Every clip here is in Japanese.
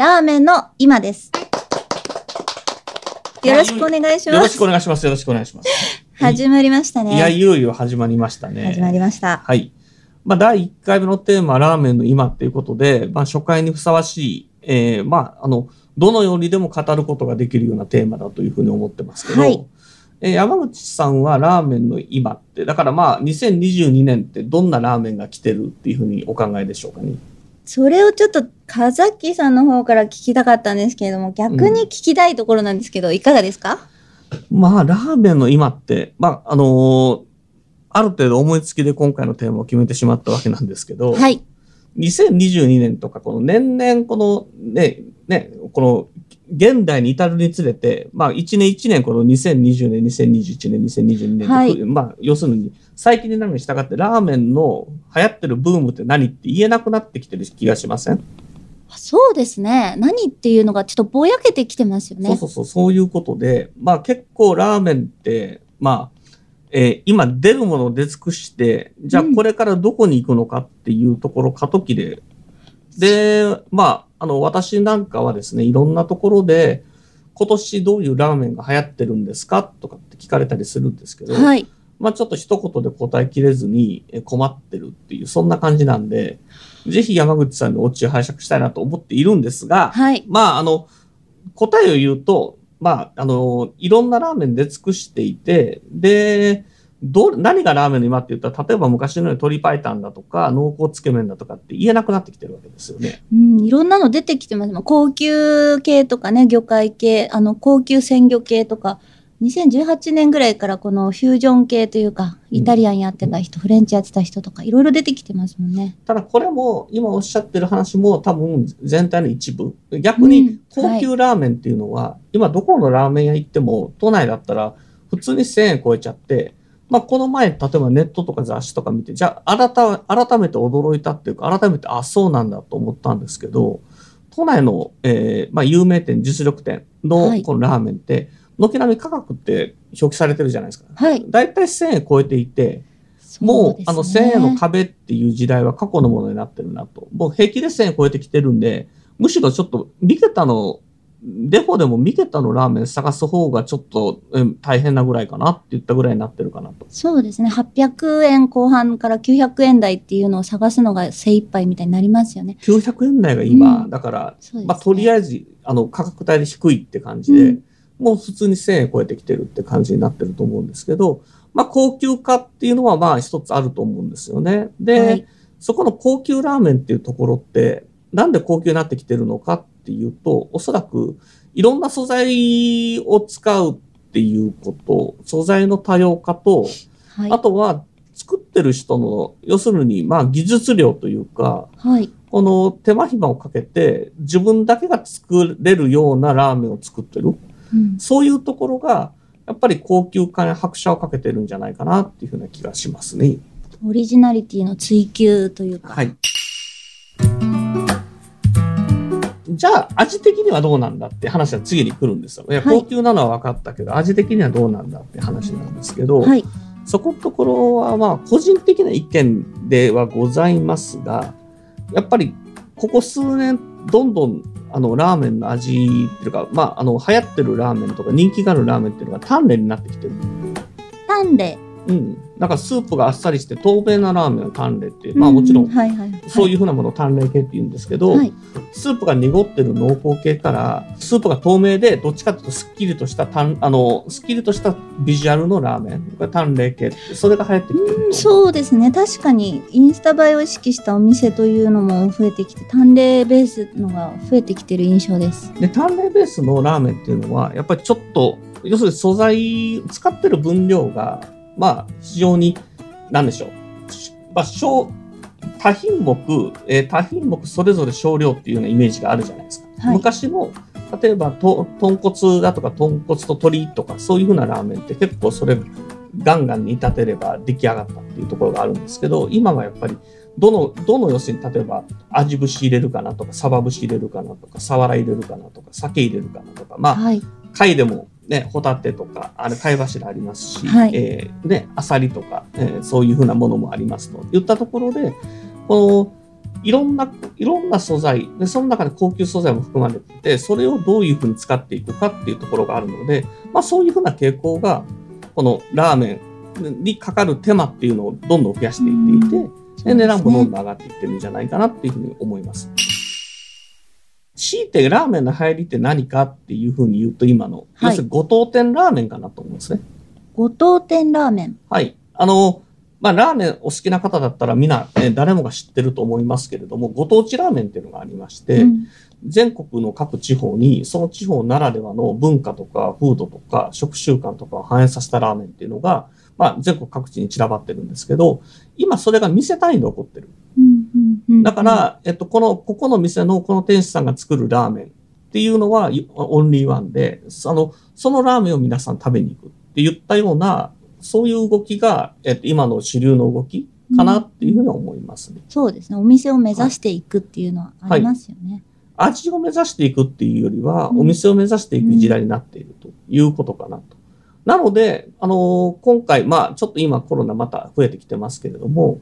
ラーメンの今です。よろしくお願いしよろしますくお願いします。よろしくお願いします。始まりましたね。いやいよいよ始まりましたね。始まりました。はい。まあ第1回目のテーマはラーメンの今っていうことでまあ初回にふさわしいえー、まああのどのようにでも語ることができるようなテーマだというふうに思ってますけど、はい。えー山口さんはラーメンの今って、だからまあ2022年ってどんなラーメンが来てるっていうふうにお考えでしょうかね？それをちょっと、風木さんの方から聞きたかったんですけれども、逆に聞きたいところなんですけど、いかがですか？まあラーメンの今って、まああのーある程度思いつきで今回のテーマを決めてしまったわけなんですけど、はい。2022年とかこの年々このね、ね、この現代に至るにつれて、まあ1年1年この2020年、2021年、2022年はいまあ要するに最近になるに従ってラーメンの流行ってるブームって何って言えなくなってきてる気がしません、そうですね。何っていうのがちょっとぼやけてきてますよね。そうそうそう、そういうことで、まあ結構ラーメンって、まあ、えー今出るものを出尽くして、じゃあうんこれからどこに行くのかっていうところ過渡期で、で、まあ、あの、私なんかはですね、いろんなところで、今年どういうラーメンが流行ってるんですかとかって聞かれたりするんですけど、はい。まあちょっと一言で答えきれずにえ困ってるっていう、そんな感じなんで、ぜひ山口さんのお家を拝借したいなと思っているんですが、はい。まあ、あの、答えを言うと、まあ、あの、いろんなラーメン出尽くしていて、で、どう、何がラーメンの今って言ったら、例えば昔のように鶏白湯だとか、濃厚つけ麺だとかって言えなくなってきてるわけですよね。うん、いろんなの出てきてますもん。高級系とかね、魚介系、あの、高級鮮魚系とか、2018年ぐらいからこのフュージョン系というか、イタリアンやってた人、フレンチやってた人とか、いろいろ出てきてますもんね。ただ、これも、今おっしゃってる話も多分全体の一部。逆にうん、高級ラーメンっていうのは、今どこのラーメン屋行っても、都内だったら、普通に1000円超えちゃって、まあ、この前、例えばネットとか雑誌とか見て、じゃあ、改改めて驚いたっていうか、改めて、あ、そうなんだと思ったんですけど、都内の、えーまあ、有名店、実力店はいのこのラーメンって、軒並み価格って表記されてるじゃないですか。はい。だいたい1000円超えていて、う、ですねあの、1000円の壁っていう時代は過去のものになってるなと。もう平気で1000円超えてきてるんで、むしろちょっと、三桁の、デフォでも三桁のラーメン探す方がちょっと、うん大変なぐらいかなって言ったぐらいになってるかなと。そうですね。800円後半から900円台っていうのを探すのが精一杯みたいになりますよね。900円台が今、うんだから、ね。まあ、とりあえず、あの、価格帯で低いって感じで、うんもう普通に1000円超えてきてるって感じになってると思うんですけど、まあ、高級化っていうのはまあ一つあると思うんですよね。で、はいそこの高級ラーメンっていうところって、なんで高級になってきてるのかっていうと、おそらくいろんな素材を使うっていうこと、素材の多様化と、はい。あとは作ってる人の、要するにまあ技術量というか、はい。この手間暇をかけて自分だけが作れるようなラーメンを作ってる。うんそういうところが、やっぱり高級化に拍車をかけてるんじゃないかなっていうふうな気がしますね。オリジナリティの追求というか。はい。じゃあ、味的にはどうなんだって話は次に来るんですよ。いや、はい高級なのは分かったけど、味的にはどうなんだって話なんですけど、はい。そこのところは、まあ、個人的な意見ではございますが、やっぱり、ここ数年、どんどん、あの、ラーメンの味っていうか、まあ、あの、流行ってるラーメンとか人気があるラーメンっていうのが鍛錬になってきてる。丹で。うん。なんかスープがあっさりして透明なラーメンを鍛錬っていう、まあもちろん、はいはい。そういうふうなものを鍛錬系って言うんですけど、はい。スープが濁ってる濃厚系から、スープが透明で、どっちかというとすっきりとした、たんあの、すっきりとしたビジュアルのラーメン。これ鍛錬系って、それが流行ってきてると。そうですね。確かに、インスタ映えを意識したお店というのも増えてきて、淡麗ベースのが増えてきてる印象です。で、淡麗ベースのラーメンっていうのは、やっぱりちょっと、要するに素材、使ってる分量が、まあ、非常に、なんでしょう。しまあ、小、多品目、えー多品目それぞれ少量っていうようなイメージがあるじゃないですか。はい昔の例えばと豚骨だとか豚骨と鶏とかそういうふうなラーメンって結構それガンガン煮立てれば出来上がったっていうところがあるんですけど今はやっぱりどのどの要するに例えば味節入れるかなとかサバ節入れるかなとかサワラ入れるかなとか酒入れるかなとかまあはい。貝でもね、ホタテとか、あれ、貝柱ありますし、はい。えーね、アサリとか、えーそういうふうなものもありますと。いったところで、この、いろんな、いろんな素材、で、その中で高級素材も含まれてて、それをどういうふうに使っていくかっていうところがあるので、まあそういうふうな傾向が、このラーメンにかかる手間っていうのをどんどん増やしていっていて、で値段もどんどん上がっていってるんじゃないかなっていうふうに思います。強いてラーメンの入りって何かっていうふうに言うと今の、はい要するにご当店ラーメンかなと思うんですね。ご当店ラーメン。はい。あの、まあ、ラーメンお好きな方だったらみんな、え誰もが知ってると思いますけれども、ご当地ラーメンっていうのがありまして、うん全国の各地方に、その地方ならではの文化とか風土とか食習慣とかを反映させたラーメンっていうのが、まあ、全国各地に散らばってるんですけど、今それが店単位で起こってる。うんうんうんだか、ら、えっと、この、ここの店のこの店主さんが作るラーメンっていうのは、いオンリーワンで、その、そのラーメンを皆さん食べに行くって言ったような、そういう動きが、えっと、今の主流の動きかなっていうふうに思いますね。そうですね。お店を目指していくっていうのはありますよね。味を目指していくっていうよりは、うんお店を目指していく時代になっているということかなと。なので、あのー今回、まあ、ちょっと今コロナまた増えてきてますけれども、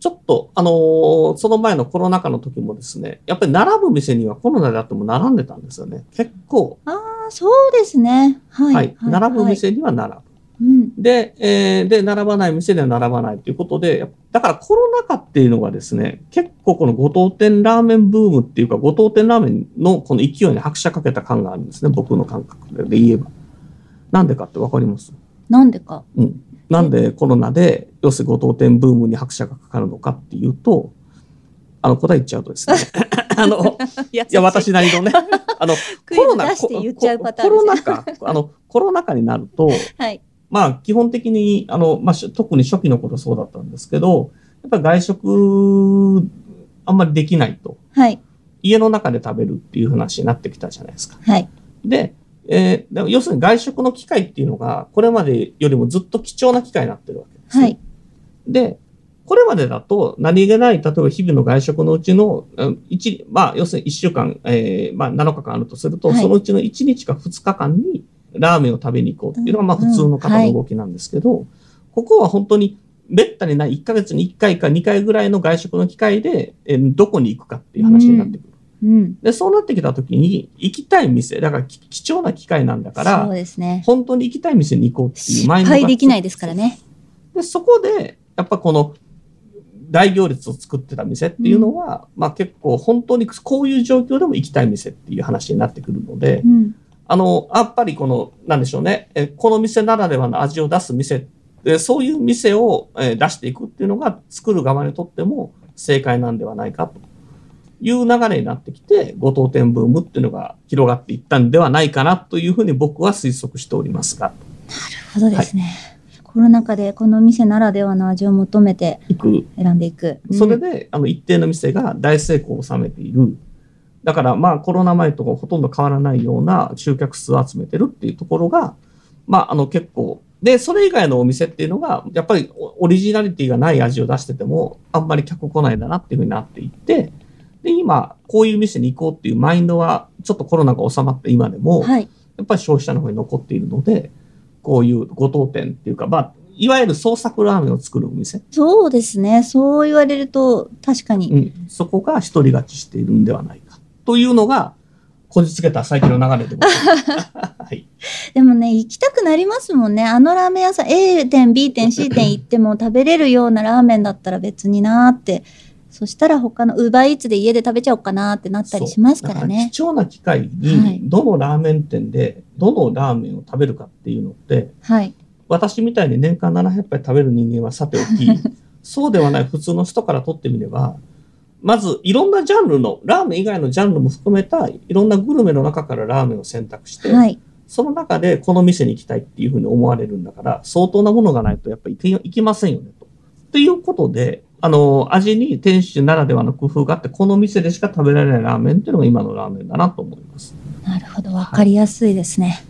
ちょっと、あのーその前のコロナ禍の時もですね、やっぱり並ぶ店にはコロナであっても並んでたんですよね。結構、ああ、そうですね。はい。はい、並ぶ店には並ぶ。うん。で、えーで、並ばない店では並ばないということで、だからコロナ禍っていうのがですね、結構このご当店ラーメンブームっていうか、ご当店ラーメンのこの勢いに拍車かけた感があるんですね、僕の感覚で言えば。なんでかってわかります？なんでか。うん。なんでコロナで、要するにご当店ブームに拍車がかかるのかっていうと、あの、答え言っちゃうとですね、あの、いいや、私なりのね、あの、クイズ出して言っちゃうパターンコロナですね。禍、あの、コロナ禍になると、はい。まあ、基本的に、あの、まあ、し特に初期の頃そうだったんですけど、やっぱり外食、あんまりできないと。はい。家の中で食べるっていう話になってきたじゃないですか。はい。で、えーでも要するに外食の機会っていうのが、これまでよりもずっと貴重な機会になってるわけです、ね。はい。で、これまでだと何気ない、例えば日々の外食のうちの、うん一まあ、要するに1週間、えーまあ、7日間あるとすると、はいそのうちの1日か2日間にラーメンを食べに行こうっていうのが、まあ、うん普通の方の動きなんですけど、ここは本当に、めったにない1ヶ月に1回か2回ぐらいの外食の機会で、えーどこに行くかっていう話になってくる。うん。で、そうなってきたときに、行きたい店、だからき貴重な機会なんだから、そうですね。本当に行きたい店に行こうっていう失マインドが敗できないですからね。で、そこで、やっぱこの、大行列を作ってた店っていうのは、まあ結構本当にこういう状況でも行きたい店っていう話になってくるので、うん。あの、やっぱりこの、なんでしょうね、えこの店ならではの味を出す店、でそういう店をえ出していくっていうのが作る側にとっても正解なんではないかという流れになってきて、ご当店ブームっていうのが広がっていったんではないかなというふうに僕は推測しておりますが、なるほどですね。コロナ禍でこの店ならではの味を求めて選んでいく。うんそれで、あの、一定の店が大成功を収めている。だから、まあ、コロナ前とほとんど変わらないような集客数を集めてるっていうところが、まあ、あの、結構、で、それ以外のお店っていうのが、やっぱりオオリジナリティがない味を出してても、あんまり客来ないんだなっていうふうになっていって、で、今、こういう店に行こうっていうマインドは、ちょっとコロナが収まった今でも、はい。やっぱり消費者の方に残っているので、こういうご当店っていうか、まあ、いわゆる創作ラーメンを作るお店。そうですね。そう言われると、確かに。うん、そこが一人勝ちしているんではないか。というのが、こじつけた最近の流れでございます。はい。でもね、行きたくなりますもんね。あのラーメン屋さん、A 店、B 店、C 店行っても食べれるようなラーメンだったら別になーって。そしたら他のウーバーイーツで家で食べちゃおうかなってなったりしますからだね。貴重な機会はいに、どのラーメン店で、どのラーメンを食べるかっていうのって、はい。私みたいに年間700杯食べる人間はさておき、そうではない普通の人からとってみれば、まずいろんなジャンルの、ラーメン以外のジャンルも含めたいろんなグルメの中からラーメンを選択して、はい。その中でこの店に行きたいっていうふうに思われるんだから、相当なものがないとやっぱり行け行きませんよねと。ということで、あの、味に店主ならではの工夫があって、この店でしか食べられないラーメンっていうのが今のラーメンだなと思います。なるほど、わかりやすいですね。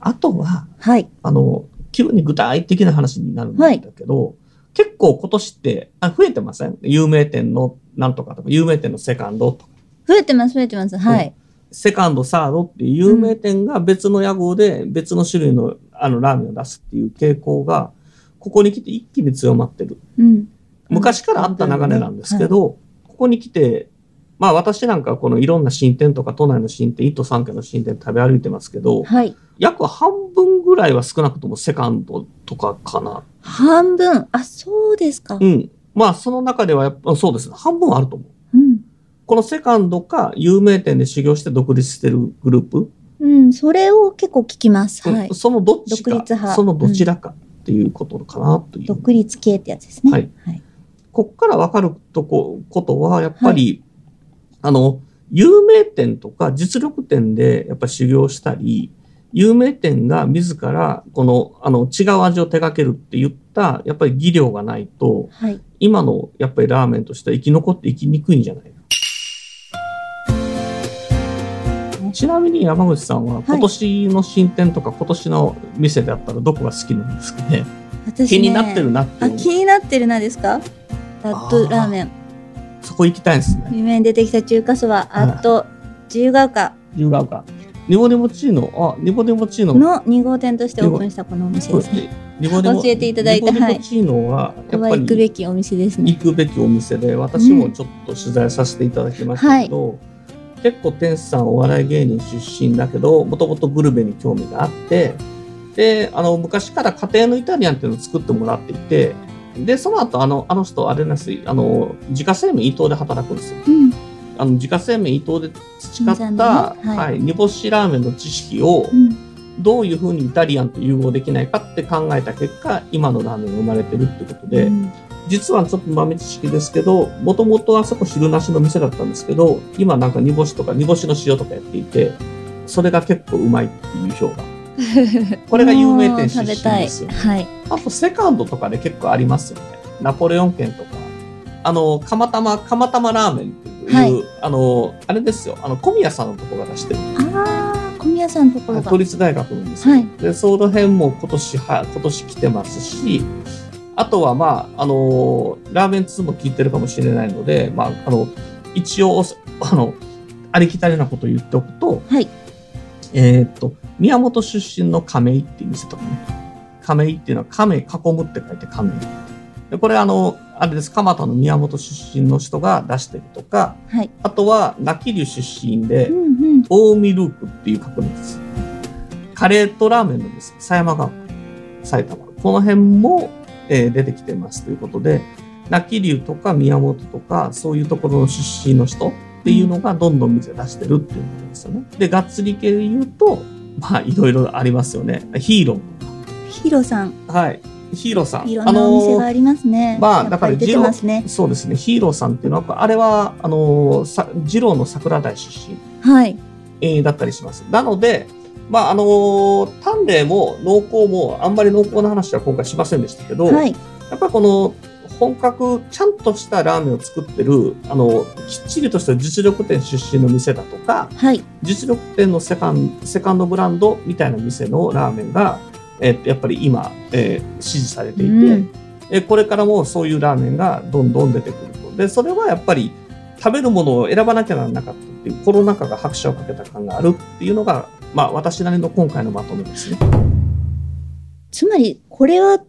あとは、はい。あの、急に具体的な話になるんだけど、結構今年ってあ増えてません？有名店のなんとかとか、有名店のセカンドとか、増えてます、増えてます。はい。セカンド、サードっていう有名店が別の屋号で別の種類のあのラーメンを出すっていう傾向が、ここに来て一気に強まってる。うん。昔からあった流れなんですけど、ここに来て、まあ私なんかこのいろんな新店とか都内の新店、1都3県の新店食べ歩いてますけど、はい。約半分ぐらいは少なくともセカンドとかかな。半分。あ、そうですか。うん。まあその中ではやっぱそうですね。半分あると思う。うん。このセカンドか有名店で修行して独立してるグループ、うん、それを結構聞きます。はい。そのどっちか独立派そのどちらかっていうことかなという。独立系ってやつですね。はい。はい。こっからわかるとこ、ことは、やっぱり、あの、有名店とか実力店でやっぱり修行したり、有名店が自らこの、あの、違う味を手掛けるって言った、やっぱり技量がないと、はい。今のやっぱりラーメンとしては生き残って生きにくいんじゃないちなみに山口さんは今年の新店とか今年の店であったらどこが好きなんですかね？私、ね、気になってるなってあ、気になってるなですか？アットラーメン。そこ行きたいですね。夢に出てきた中華そば、アット自由が丘自由が丘。ニボニボチーノ、あ、ニボニボチーノ。の2号店としてオープンしたこのお店ですね。ニボニボ教えていただいたニボニボチーノは、やっぱここは行くべりきお店ですね。行くべきお店で、私もちょっと取材させていただきましたけど、結構店主さんお笑い芸人出身だけど、もともとグルメに興味があって、で、あの、昔から家庭のイタリアンっていうのを作ってもらっていて、で、その後、あの、あの人、あれなんですよあの、自家製麺伊藤で働くんですよ。うん。あの、自家製麺伊藤で培っ新た、ねはいはい、煮干しラーメンの知識を、うん。どういうふうにイタリアンと融合できないかって考えた結果、今のラーメンが生まれてるってことで、うん実はちょっと豆知識ですけど、もともとあそこ汁なしの店だったんですけど、今なんか煮干しとか煮干しの塩とかやっていて、それが結構うまいっていう評判。これが有名店出身もう食べたいですよ。はい。あとセカンドとかで結構ありますよね。ナポレオン軒とか。あの、釜玉、釜玉ラーメンっていう、はいあの、あれですよ。あの、小宮さんのとこが出してる。ああ、小宮さんのところが。都立大学なんですよ。はいで、その辺も今年は、今年来てますし、あとはまあ、あのラーメン2も聞いてるかもしれないので、まあ、あの、一応、あの、ありきたりなことを言っておくと、はい。えーっと、宮本出身の亀井っていう店とかね。亀井っていうのは亀囲むって書いて亀井。で、これあの、あれです、蒲田の宮本出身の人が出してるとか、はい。あとは、那木流出身でう、んうん。ルークっていう確認です。カレーとラーメンのです。狭山川、埼玉。この辺も、えー出てきてますということで、那木流とか宮本とか、そういうところの出身の人っていうのがどんどん店出してるっていうことですよね。で、がっつり系で言うと、まあ、いろいろありますよね。ヒーロヒロさん、ー。はい。ヒーローさん。いろんなお店がありますね。まあやっぱり出てますね。そうですね。ヒーローさんっていうのは、あれは、あのー、さ二郎の桜台出身。はい。えーだったりします。なので、まあ、あのー丹麗も濃厚も、あんまり濃厚な話は今回しませんでしたけど、はい。やっぱりこの、本格、ちゃんとしたラーメンを作ってる、あの、きっちりとした実力店出身の店だとか、はい。実力店のセカンセカンドブランドみたいな店のラーメンが、えーやっぱり今、えー支持されていて、うんえーこれからもそういうラーメンがどんどん出てくると。で、それはやっぱり食べるものを選ばなきゃならなかったっていうコロナ禍が拍車をかけた感があるっていうのが、まあ私なりの今回のまとめですね。つまり、これは、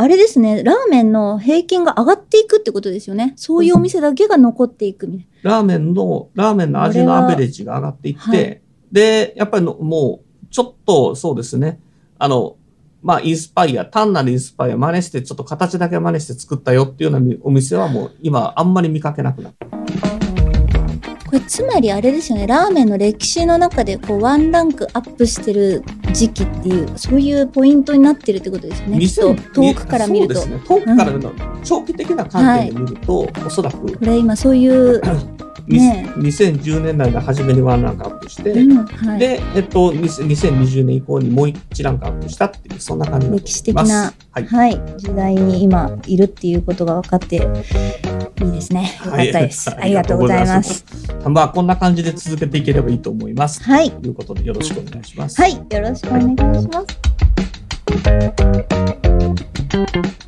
あれですね、ラーメンの平均が上がっていくってことですよね。そういうお店だけが残っていくみたいラーメンの、ラーメンの味のアベレージが上がっていって、はいで、やっぱりのもう、ちょっとそうですね、あの、まあ、インスパイア、単なるインスパイア真似して、ちょっと形だけ真似して作ったよっていうようなお店はもう今あんまり見かけなくなった。な。これ、つまりあれですよね、ラーメンの歴史の中で、こう、ワンランクアップしてる時期っていう、そういうポイントになってるってことですよね。きっと遠くから見ると。そうですね。遠くから見ると、長期的な観点で見ると、おそらく、これ今そういう にね2010年代の初めにワンランクアップして、うんはい、で、えっと、20 2020年以降にもう1ランクアップしたっていう、そんな感じ歴史的な、はい。はい、時代に今いるっていうことが分かっていいですね。よかったです。はいありがとうございます。。まあ、こんな感じで続けていければいいと思います。はい、ということで、よろしくお願いします。はい、よろしくお願いします。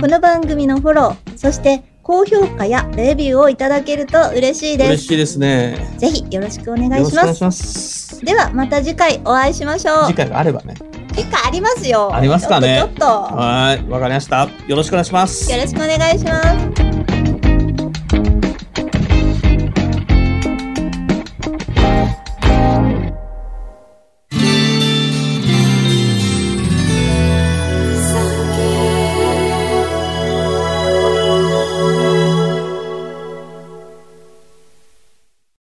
この番組のフォロー、そして高評価やレビューをいただけると嬉しいです。嬉しいですね。ぜひよろしくお願いします。ではまた次回お会いしましょう。次回があればね。次回ありますよ。ありますかねちょっとはい、わかりました。よろしくお願いします。よろしくお願いします。